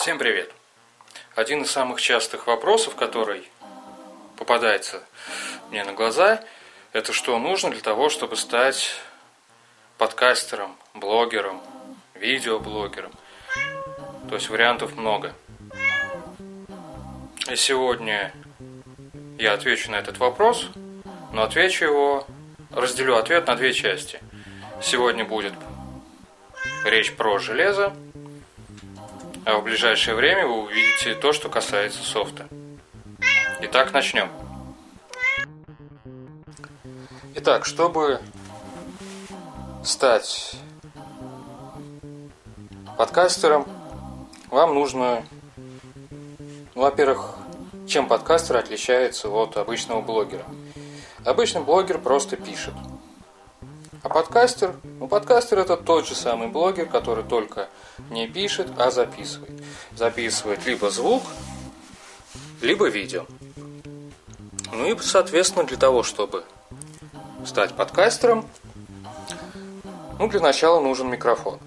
Всем привет! Один из самых частых вопросов, который попадается мне на глаза, это что нужно для того, чтобы стать подкастером, блогером, видеоблогером. То есть вариантов много. И сегодня я отвечу на этот вопрос, но отвечу его, разделю ответ на две части. Сегодня будет речь про железо, а в ближайшее время вы увидите то, что касается софта. Итак, начнем. Итак, чтобы стать подкастером, вам нужно, ну, во-первых, чем подкастер отличается от обычного блогера. Обычный блогер просто пишет – а подкастер? Ну, подкастер это тот же самый блогер, который только не пишет, а записывает. Записывает либо звук, либо видео. Ну и, соответственно, для того, чтобы стать подкастером, ну, для начала нужен микрофон.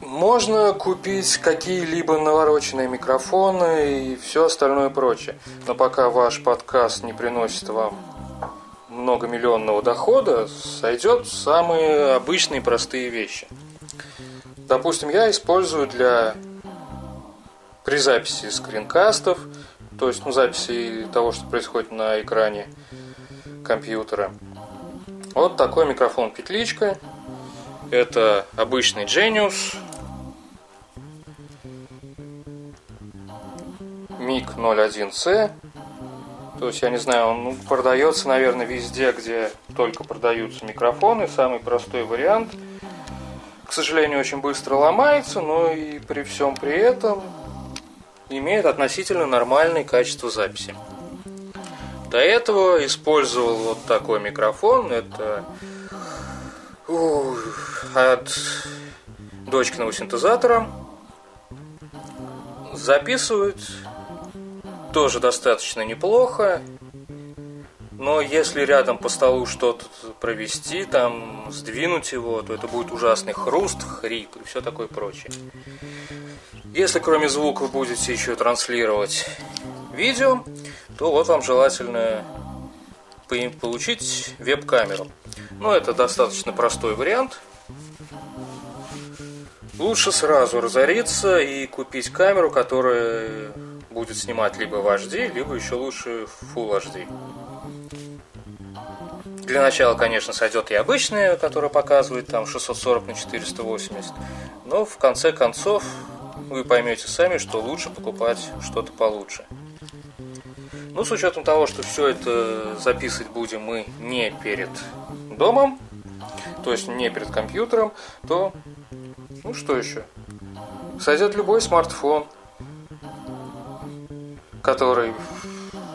Можно купить какие-либо навороченные микрофоны и все остальное прочее. Но пока ваш подкаст не приносит вам многомиллионного дохода сойдет самые обычные простые вещи. Допустим, я использую для при записи скринкастов, то есть ну, записи того, что происходит на экране компьютера. Вот такой микрофон петличка. Это обычный Genius. MiG 01C то есть, я не знаю, он ну, продается, наверное, везде, где только продаются микрофоны. Самый простой вариант. К сожалению, очень быстро ломается, но и при всем при этом имеет относительно нормальное качество записи. До этого использовал вот такой микрофон. Это от дочкиного синтезатора. Записывает тоже достаточно неплохо. Но если рядом по столу что-то провести, там сдвинуть его, то это будет ужасный хруст, хрип и все такое прочее. Если кроме звука будете еще транслировать видео, то вот вам желательно получить веб-камеру. Но это достаточно простой вариант. Лучше сразу разориться и купить камеру, которая будет снимать либо в HD, либо еще лучше в Full HD. Для начала, конечно, сойдет и обычная, которая показывает там 640 на 480, но в конце концов вы поймете сами, что лучше покупать что-то получше. Ну, с учетом того, что все это записывать будем мы не перед домом, то есть не перед компьютером, то, ну что еще? Сойдет любой смартфон – который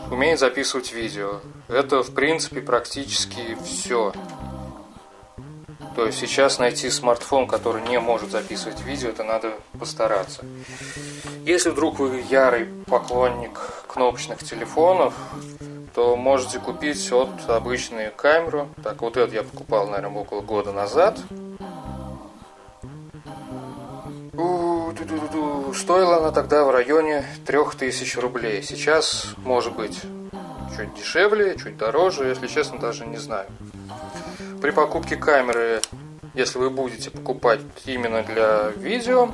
умеет записывать видео. Это, в принципе, практически все. То есть сейчас найти смартфон, который не может записывать видео, это надо постараться. Если вдруг вы ярый поклонник кнопочных телефонов, то можете купить вот обычную камеру. Так, вот эту я покупал, наверное, около года назад. Стоила она тогда в районе 3000 рублей. Сейчас, может быть, чуть дешевле, чуть дороже, если честно, даже не знаю. При покупке камеры, если вы будете покупать именно для видео,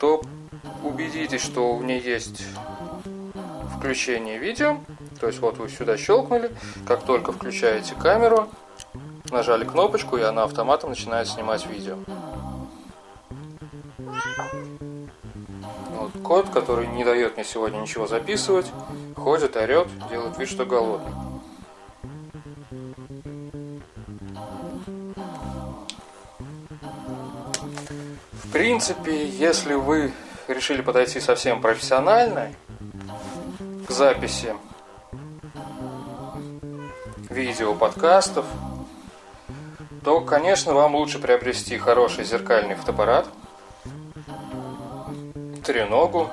то убедитесь, что в ней есть включение видео. То есть вот вы сюда щелкнули, как только включаете камеру, нажали кнопочку, и она автоматом начинает снимать видео. Кот, который не дает мне сегодня ничего записывать, ходит, орет, делает вид, что голодный. В принципе, если вы решили подойти совсем профессионально к записи видео, подкастов, то, конечно, вам лучше приобрести хороший зеркальный фотоаппарат – треногу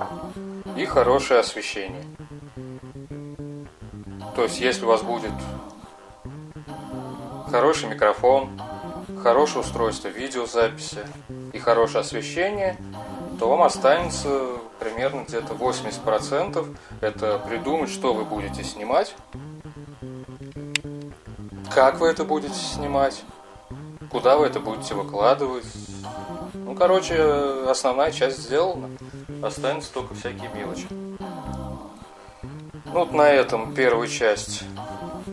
и хорошее освещение. То есть, если у вас будет хороший микрофон, хорошее устройство видеозаписи и хорошее освещение, то вам останется примерно где-то 80%. Это придумать, что вы будете снимать, как вы это будете снимать, куда вы это будете выкладывать. Ну, короче, основная часть сделана. Останется только всякие мелочи. Ну, вот на этом первую часть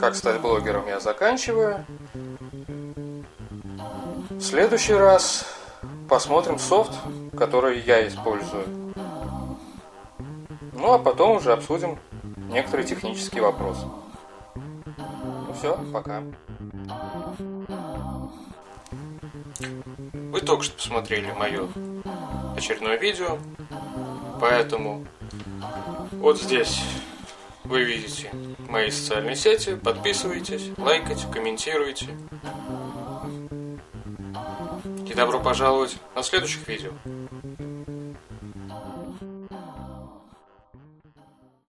«Как стать блогером» я заканчиваю. В следующий раз посмотрим софт, который я использую. Ну, а потом уже обсудим некоторые технические вопросы. Ну все, пока. Вы только что посмотрели мое очередное видео, поэтому вот здесь вы видите мои социальные сети, подписывайтесь, лайкайте, комментируйте. И добро пожаловать на следующих видео.